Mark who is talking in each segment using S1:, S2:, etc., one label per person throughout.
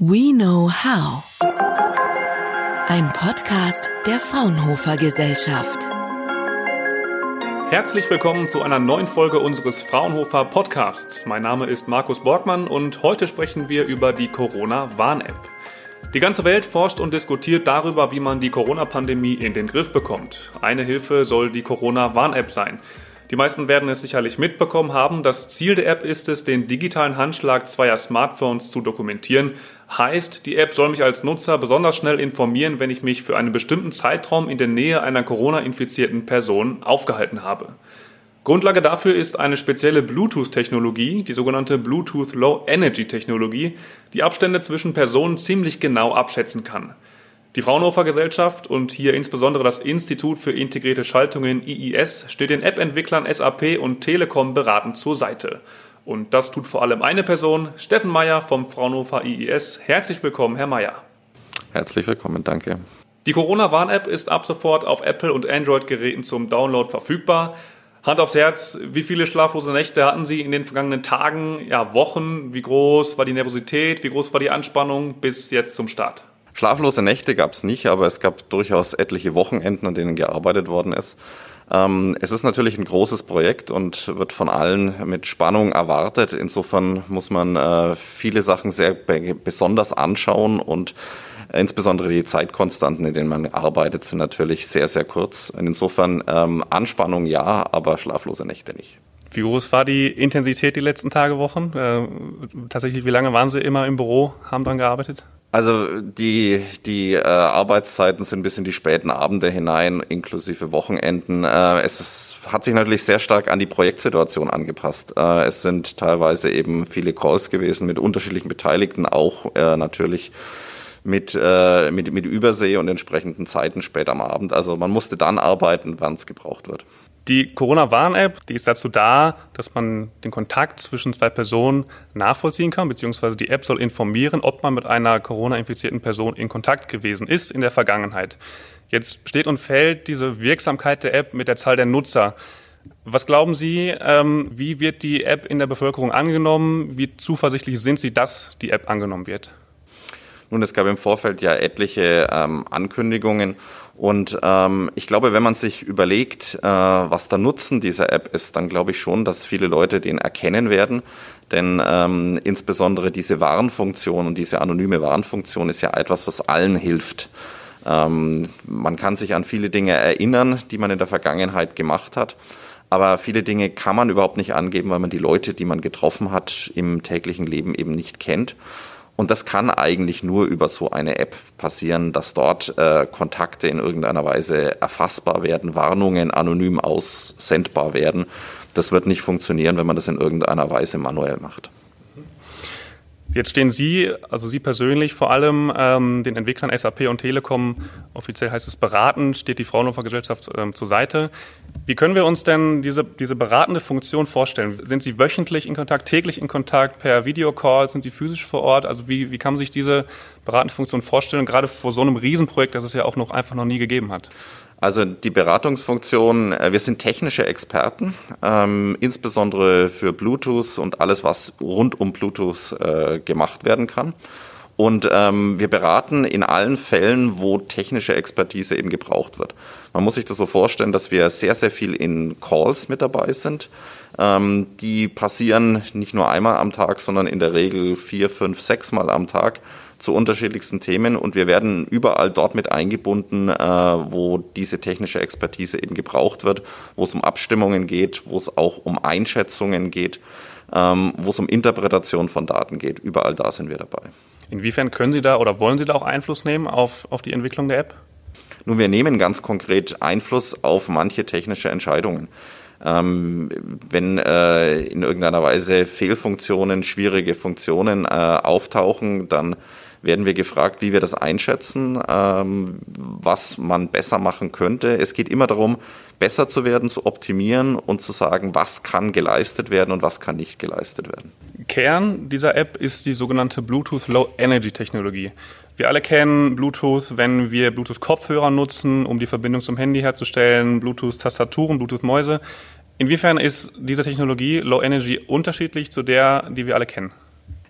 S1: We Know How. Ein Podcast der Fraunhofer Gesellschaft.
S2: Herzlich willkommen zu einer neuen Folge unseres Fraunhofer Podcasts. Mein Name ist Markus Borgmann und heute sprechen wir über die Corona-Warn-App. Die ganze Welt forscht und diskutiert darüber, wie man die Corona-Pandemie in den Griff bekommt. Eine Hilfe soll die Corona-Warn-App sein. Die meisten werden es sicherlich mitbekommen haben. Das Ziel der App ist es, den digitalen Handschlag zweier Smartphones zu dokumentieren. Heißt, die App soll mich als Nutzer besonders schnell informieren, wenn ich mich für einen bestimmten Zeitraum in der Nähe einer Corona-infizierten Person aufgehalten habe. Grundlage dafür ist eine spezielle Bluetooth-Technologie, die sogenannte Bluetooth Low Energy Technologie, die Abstände zwischen Personen ziemlich genau abschätzen kann. Die Fraunhofer Gesellschaft und hier insbesondere das Institut für integrierte Schaltungen IIS steht den App-Entwicklern SAP und Telekom beratend zur Seite. Und das tut vor allem eine Person, Steffen Meyer vom Fraunhofer IIS. Herzlich willkommen, Herr Meyer.
S3: Herzlich willkommen, danke.
S2: Die Corona-Warn-App ist ab sofort auf Apple- und Android-Geräten zum Download verfügbar. Hand aufs Herz, wie viele schlaflose Nächte hatten Sie in den vergangenen Tagen, ja Wochen? Wie groß war die Nervosität? Wie groß war die Anspannung bis jetzt zum Start?
S3: Schlaflose Nächte gab es nicht, aber es gab durchaus etliche Wochenenden, an denen gearbeitet worden ist. Ähm, es ist natürlich ein großes Projekt und wird von allen mit Spannung erwartet. Insofern muss man äh, viele Sachen sehr besonders anschauen und insbesondere die Zeitkonstanten, in denen man arbeitet, sind natürlich sehr, sehr kurz. Insofern ähm, Anspannung ja, aber schlaflose Nächte nicht.
S2: Wie groß war die Intensität die letzten Tage, Wochen? Äh, tatsächlich, wie lange waren Sie immer im Büro, haben daran gearbeitet?
S3: Also die, die äh, Arbeitszeiten sind bis in die späten Abende hinein, inklusive Wochenenden. Äh, es ist, hat sich natürlich sehr stark an die Projektsituation angepasst. Äh, es sind teilweise eben viele Calls gewesen mit unterschiedlichen Beteiligten, auch äh, natürlich mit, äh, mit, mit Übersee und entsprechenden Zeiten spät am Abend. Also man musste dann arbeiten, wann es gebraucht wird.
S2: Die Corona-Warn-App, die ist dazu da, dass man den Kontakt zwischen zwei Personen nachvollziehen kann, beziehungsweise die App soll informieren, ob man mit einer Corona-infizierten Person in Kontakt gewesen ist in der Vergangenheit. Jetzt steht und fällt diese Wirksamkeit der App mit der Zahl der Nutzer. Was glauben Sie, ähm, wie wird die App in der Bevölkerung angenommen? Wie zuversichtlich sind Sie, dass die App angenommen wird?
S3: Nun, es gab im Vorfeld ja etliche ähm, Ankündigungen und ähm, ich glaube, wenn man sich überlegt, äh, was der Nutzen dieser App ist, dann glaube ich schon, dass viele Leute den erkennen werden. Denn ähm, insbesondere diese Warnfunktion und diese anonyme Warnfunktion ist ja etwas, was allen hilft. Ähm, man kann sich an viele Dinge erinnern, die man in der Vergangenheit gemacht hat. Aber viele Dinge kann man überhaupt nicht angeben, weil man die Leute, die man getroffen hat, im täglichen Leben eben nicht kennt. Und das kann eigentlich nur über so eine App passieren, dass dort äh, Kontakte in irgendeiner Weise erfassbar werden, Warnungen anonym aussendbar werden. Das wird nicht funktionieren, wenn man das in irgendeiner Weise manuell macht.
S2: Jetzt stehen Sie, also Sie persönlich vor allem ähm, den Entwicklern SAP und Telekom, offiziell heißt es beraten, steht die Fraunhofer Gesellschaft ähm, zur Seite. Wie können wir uns denn diese, diese beratende Funktion vorstellen? Sind Sie wöchentlich in Kontakt, täglich in Kontakt, per Videocall, sind Sie physisch vor Ort? Also wie, wie kann man sich diese beratende Funktion vorstellen, gerade vor so einem Riesenprojekt, das es ja auch noch einfach noch nie gegeben hat?
S3: Also die Beratungsfunktion, äh, wir sind technische Experten, ähm, insbesondere für Bluetooth und alles, was rund um Bluetooth äh, gemacht werden kann. Und ähm, wir beraten in allen Fällen, wo technische Expertise eben gebraucht wird. Man muss sich das so vorstellen, dass wir sehr, sehr viel in Calls mit dabei sind. Ähm, die passieren nicht nur einmal am Tag, sondern in der Regel vier, fünf, sechs Mal am Tag zu unterschiedlichsten Themen und wir werden überall dort mit eingebunden, äh, wo diese technische Expertise eben gebraucht wird, wo es um Abstimmungen geht, wo es auch um Einschätzungen geht, ähm, wo es um Interpretation von Daten geht. Überall da sind wir dabei.
S2: Inwiefern können Sie da oder wollen Sie da auch Einfluss nehmen auf, auf die Entwicklung der App?
S3: Nun, wir nehmen ganz konkret Einfluss auf manche technische Entscheidungen. Ähm, wenn äh, in irgendeiner Weise Fehlfunktionen, schwierige Funktionen äh, auftauchen, dann werden wir gefragt, wie wir das einschätzen, ähm, was man besser machen könnte. Es geht immer darum, besser zu werden, zu optimieren und zu sagen, was kann geleistet werden und was kann nicht geleistet werden.
S2: Kern dieser App ist die sogenannte Bluetooth Low Energy Technologie. Wir alle kennen Bluetooth, wenn wir Bluetooth-Kopfhörer nutzen, um die Verbindung zum Handy herzustellen, Bluetooth-Tastaturen, Bluetooth-Mäuse. Inwiefern ist diese Technologie Low Energy unterschiedlich zu der, die wir alle kennen?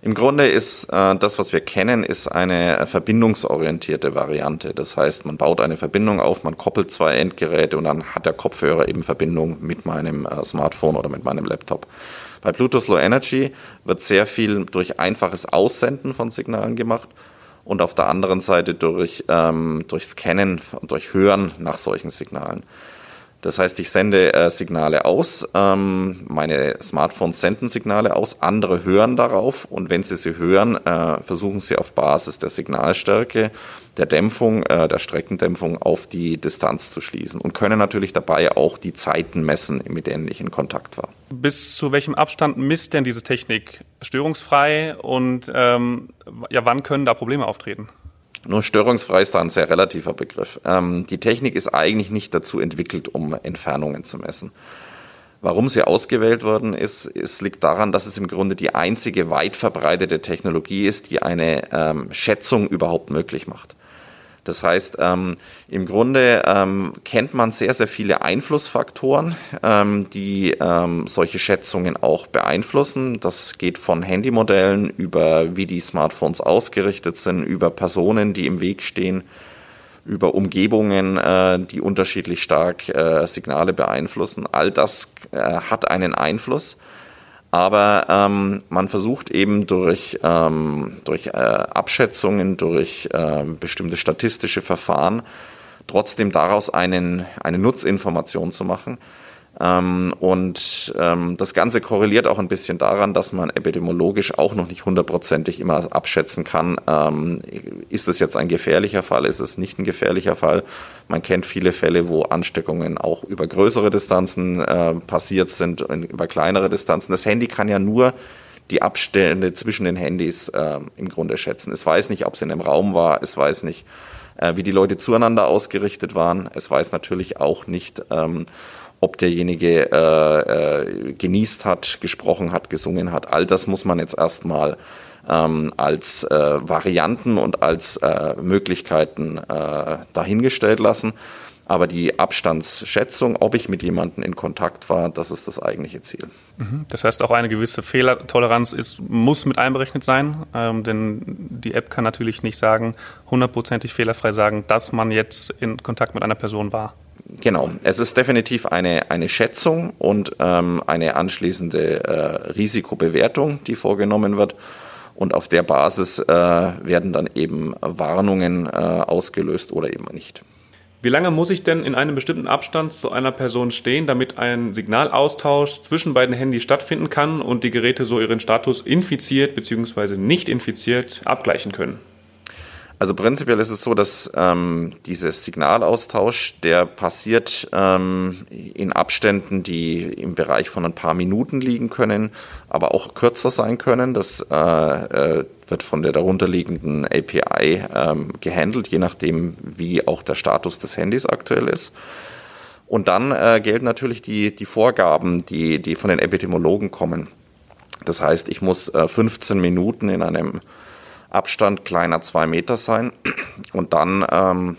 S3: Im Grunde ist äh, das, was wir kennen, ist eine verbindungsorientierte Variante. Das heißt, man baut eine Verbindung auf, man koppelt zwei Endgeräte und dann hat der Kopfhörer eben Verbindung mit meinem äh, Smartphone oder mit meinem Laptop. Bei Bluetooth Low Energy wird sehr viel durch einfaches Aussenden von Signalen gemacht und auf der anderen Seite durch, ähm, durch Scannen, durch Hören nach solchen Signalen. Das heißt, ich sende äh, Signale aus, ähm, meine Smartphones senden Signale aus, andere hören darauf und wenn sie sie hören, äh, versuchen sie auf Basis der Signalstärke, der Dämpfung, äh, der Streckendämpfung auf die Distanz zu schließen und können natürlich dabei auch die Zeiten messen, mit denen ich in Kontakt war.
S2: Bis zu welchem Abstand misst denn diese Technik störungsfrei und ähm, ja, wann können da Probleme auftreten?
S3: Nur störungsfrei ist da ein sehr relativer Begriff. Ähm, die Technik ist eigentlich nicht dazu entwickelt, um Entfernungen zu messen. Warum sie ausgewählt worden ist, es liegt daran, dass es im Grunde die einzige weit verbreitete Technologie ist, die eine ähm, Schätzung überhaupt möglich macht. Das heißt, ähm, im Grunde ähm, kennt man sehr, sehr viele Einflussfaktoren, ähm, die ähm, solche Schätzungen auch beeinflussen. Das geht von Handymodellen über wie die Smartphones ausgerichtet sind, über Personen, die im Weg stehen, über Umgebungen, äh, die unterschiedlich stark äh, Signale beeinflussen. All das äh, hat einen Einfluss. Aber ähm, man versucht eben durch, ähm, durch äh, Abschätzungen, durch äh, bestimmte statistische Verfahren trotzdem daraus einen, eine Nutzinformation zu machen. Ähm, und ähm, das Ganze korreliert auch ein bisschen daran, dass man epidemiologisch auch noch nicht hundertprozentig immer abschätzen kann, ähm, ist es jetzt ein gefährlicher Fall, ist es nicht ein gefährlicher Fall. Man kennt viele Fälle, wo Ansteckungen auch über größere Distanzen äh, passiert sind, über kleinere Distanzen. Das Handy kann ja nur die Abstände zwischen den Handys äh, im Grunde schätzen. Es weiß nicht, ob es in einem Raum war, es weiß nicht, äh, wie die Leute zueinander ausgerichtet waren. Es weiß natürlich auch nicht, ähm, ob derjenige äh, äh, genießt hat, gesprochen hat, gesungen hat. All das muss man jetzt erstmal ähm, als äh, Varianten und als äh, Möglichkeiten äh, dahingestellt lassen. Aber die Abstandsschätzung, ob ich mit jemandem in Kontakt war, das ist das eigentliche Ziel.
S2: Mhm. Das heißt, auch eine gewisse Fehlertoleranz ist, muss mit einberechnet sein, ähm, denn die App kann natürlich nicht sagen, hundertprozentig fehlerfrei sagen, dass man jetzt in Kontakt mit einer Person war.
S3: Genau, es ist definitiv eine, eine Schätzung und ähm, eine anschließende äh, Risikobewertung, die vorgenommen wird. Und auf der Basis äh, werden dann eben Warnungen äh, ausgelöst oder eben nicht.
S2: Wie lange muss ich denn in einem bestimmten Abstand zu einer Person stehen, damit ein Signalaustausch zwischen beiden Handys stattfinden kann und die Geräte so ihren Status infiziert bzw. nicht infiziert abgleichen können?
S3: Also prinzipiell ist es so, dass ähm, dieser Signalaustausch, der passiert ähm, in Abständen, die im Bereich von ein paar Minuten liegen können, aber auch kürzer sein können. Das äh, äh, wird von der darunterliegenden API ähm, gehandelt, je nachdem, wie auch der Status des Handys aktuell ist. Und dann äh, gelten natürlich die, die Vorgaben, die, die von den Epidemiologen kommen. Das heißt, ich muss äh, 15 Minuten in einem Abstand kleiner zwei Meter sein. Und dann ähm,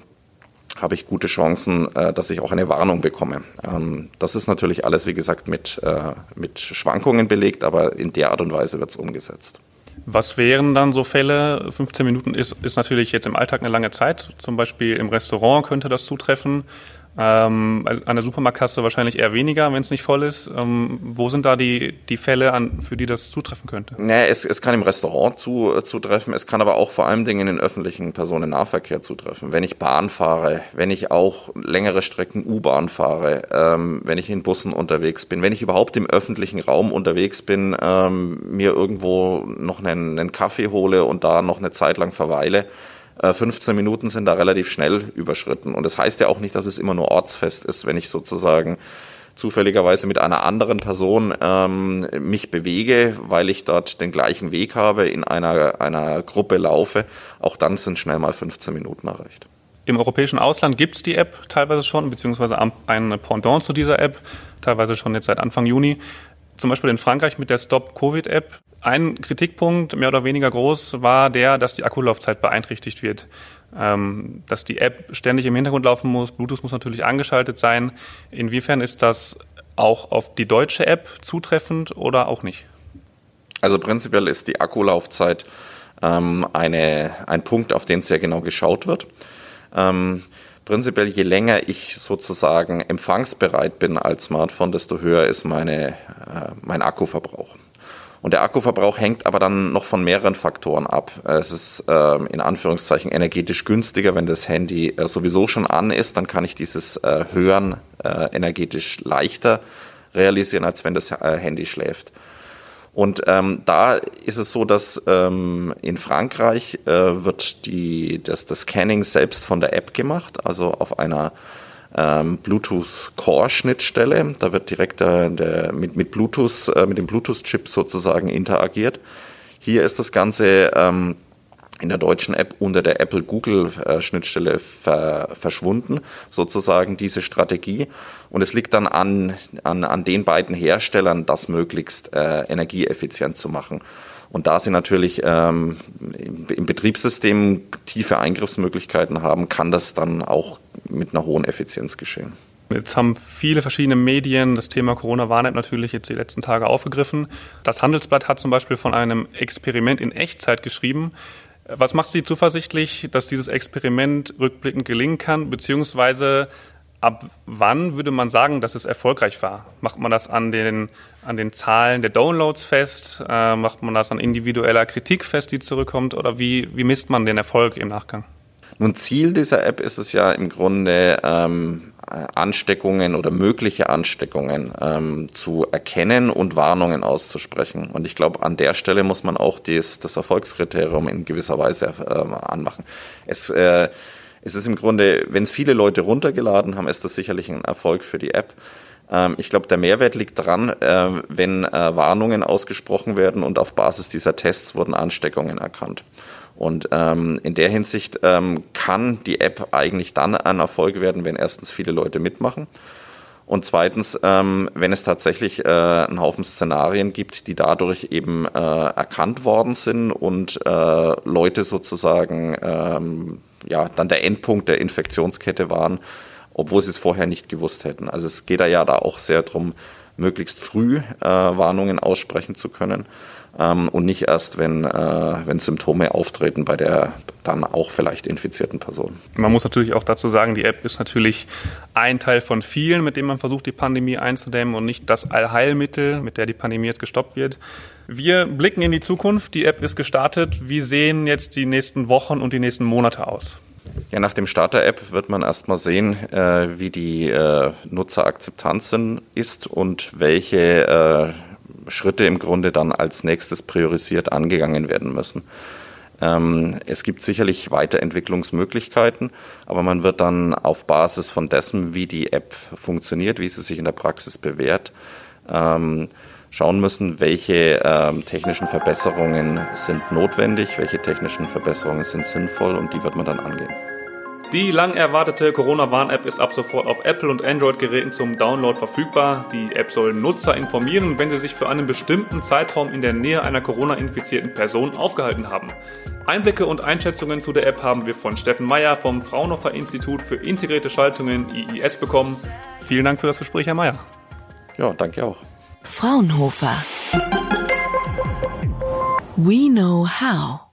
S3: habe ich gute Chancen, äh, dass ich auch eine Warnung bekomme. Ähm, das ist natürlich alles, wie gesagt, mit, äh, mit Schwankungen belegt, aber in der Art und Weise wird es umgesetzt.
S2: Was wären dann so Fälle? 15 Minuten ist, ist natürlich jetzt im Alltag eine lange Zeit. Zum Beispiel im Restaurant könnte das zutreffen. Ähm, an der Supermarktkasse wahrscheinlich eher weniger, wenn es nicht voll ist. Ähm, wo sind da die, die Fälle, an, für die das zutreffen könnte?
S3: Nee, es, es kann im Restaurant zu, äh, zutreffen, es kann aber auch vor allem Dingen in den öffentlichen Personennahverkehr zutreffen. Wenn ich Bahn fahre, wenn ich auch längere Strecken U-Bahn fahre, ähm, wenn ich in Bussen unterwegs bin, wenn ich überhaupt im öffentlichen Raum unterwegs bin, ähm, mir irgendwo noch einen, einen Kaffee hole und da noch eine Zeit lang verweile, 15 äh, Minuten sind da relativ schnell überschritten. Und das heißt ja auch nicht, dass es immer nur ortsfest ist, wenn ich sozusagen zufälligerweise mit einer anderen Person ähm, mich bewege, weil ich dort den gleichen Weg habe, in einer, einer Gruppe laufe. Auch dann sind schnell mal 15 Minuten erreicht.
S2: Im europäischen Ausland gibt es die App teilweise schon, beziehungsweise ein Pendant zu dieser App, teilweise schon jetzt seit Anfang Juni. Zum Beispiel in Frankreich mit der Stop-Covid-App ein Kritikpunkt, mehr oder weniger groß, war der, dass die Akkulaufzeit beeinträchtigt wird. Ähm, dass die App ständig im Hintergrund laufen muss. Bluetooth muss natürlich angeschaltet sein. Inwiefern ist das auch auf die deutsche App zutreffend oder auch nicht?
S3: Also prinzipiell ist die Akkulaufzeit ähm, eine, ein Punkt, auf den sehr genau geschaut wird. Ähm, prinzipiell, je länger ich sozusagen empfangsbereit bin als Smartphone, desto höher ist meine, äh, mein Akkuverbrauch. Und der Akkuverbrauch hängt aber dann noch von mehreren Faktoren ab. Es ist äh, in Anführungszeichen energetisch günstiger, wenn das Handy äh, sowieso schon an ist, dann kann ich dieses äh, Hören äh, energetisch leichter realisieren, als wenn das äh, Handy schläft. Und ähm, da ist es so, dass ähm, in Frankreich äh, wird die, das, das Scanning selbst von der App gemacht, also auf einer ähm, Bluetooth Core Schnittstelle. Da wird direkt äh, der, mit, mit Bluetooth, äh, mit dem Bluetooth-Chip sozusagen interagiert. Hier ist das Ganze ähm, in der deutschen App unter der Apple Google äh, ver, verschwunden, sozusagen diese Strategie. Und es liegt dann an, an, an den beiden Herstellern, das möglichst äh, energieeffizient zu machen. Und da sie natürlich ähm, im Betriebssystem tiefe Eingriffsmöglichkeiten haben, kann das dann auch mit einer hohen Effizienz geschehen.
S2: Jetzt haben viele verschiedene Medien das Thema Corona-Warn-App natürlich jetzt die letzten Tage aufgegriffen. Das Handelsblatt hat zum Beispiel von einem Experiment in Echtzeit geschrieben. Was macht Sie zuversichtlich, dass dieses Experiment rückblickend gelingen kann, beziehungsweise ab wann würde man sagen, dass es erfolgreich war? Macht man das an den, an den Zahlen der Downloads fest? Äh, macht man das an individueller Kritik fest, die zurückkommt? Oder wie, wie misst man den Erfolg im Nachgang?
S3: Nun, Ziel dieser App ist es ja im Grunde, ähm, Ansteckungen oder mögliche Ansteckungen ähm, zu erkennen und Warnungen auszusprechen. Und ich glaube, an der Stelle muss man auch dies, das Erfolgskriterium in gewisser Weise äh, anmachen. Es, äh, es ist im Grunde, wenn es viele Leute runtergeladen haben, ist das sicherlich ein Erfolg für die App. Ähm, ich glaube, der Mehrwert liegt daran, äh, wenn äh, Warnungen ausgesprochen werden und auf Basis dieser Tests wurden Ansteckungen erkannt. Und ähm, in der Hinsicht ähm, kann die App eigentlich dann ein Erfolg werden, wenn erstens viele Leute mitmachen. Und zweitens, ähm, wenn es tatsächlich äh, einen Haufen Szenarien gibt, die dadurch eben äh, erkannt worden sind und äh, Leute sozusagen ähm, ja dann der Endpunkt der Infektionskette waren, obwohl sie es vorher nicht gewusst hätten. Also es geht da ja da auch sehr darum, möglichst früh äh, Warnungen aussprechen zu können ähm, und nicht erst, wenn, äh, wenn Symptome auftreten bei der dann auch vielleicht infizierten Person.
S2: Man muss natürlich auch dazu sagen, die App ist natürlich ein Teil von vielen, mit dem man versucht, die Pandemie einzudämmen und nicht das Allheilmittel, mit der die Pandemie jetzt gestoppt wird. Wir blicken in die Zukunft. Die App ist gestartet. Wie sehen jetzt die nächsten Wochen und die nächsten Monate aus?
S3: Ja, nach dem Start der App wird man erstmal sehen, äh, wie die äh, Nutzerakzeptanz ist und welche äh, Schritte im Grunde dann als nächstes priorisiert angegangen werden müssen. Ähm, es gibt sicherlich Weiterentwicklungsmöglichkeiten, aber man wird dann auf Basis von dessen, wie die App funktioniert, wie sie sich in der Praxis bewährt, ähm, schauen müssen, welche ähm, technischen Verbesserungen sind notwendig, welche technischen Verbesserungen sind sinnvoll und die wird man dann angehen.
S2: Die lang erwartete Corona-Warn-App ist ab sofort auf Apple- und Android-Geräten zum Download verfügbar. Die App soll Nutzer informieren, wenn sie sich für einen bestimmten Zeitraum in der Nähe einer Corona-infizierten Person aufgehalten haben. Einblicke und Einschätzungen zu der App haben wir von Steffen Meyer vom Fraunhofer Institut für integrierte Schaltungen IIS bekommen. Vielen Dank für das Gespräch, Herr Meyer.
S3: Ja, danke auch.
S1: Fraunhofer. We know how.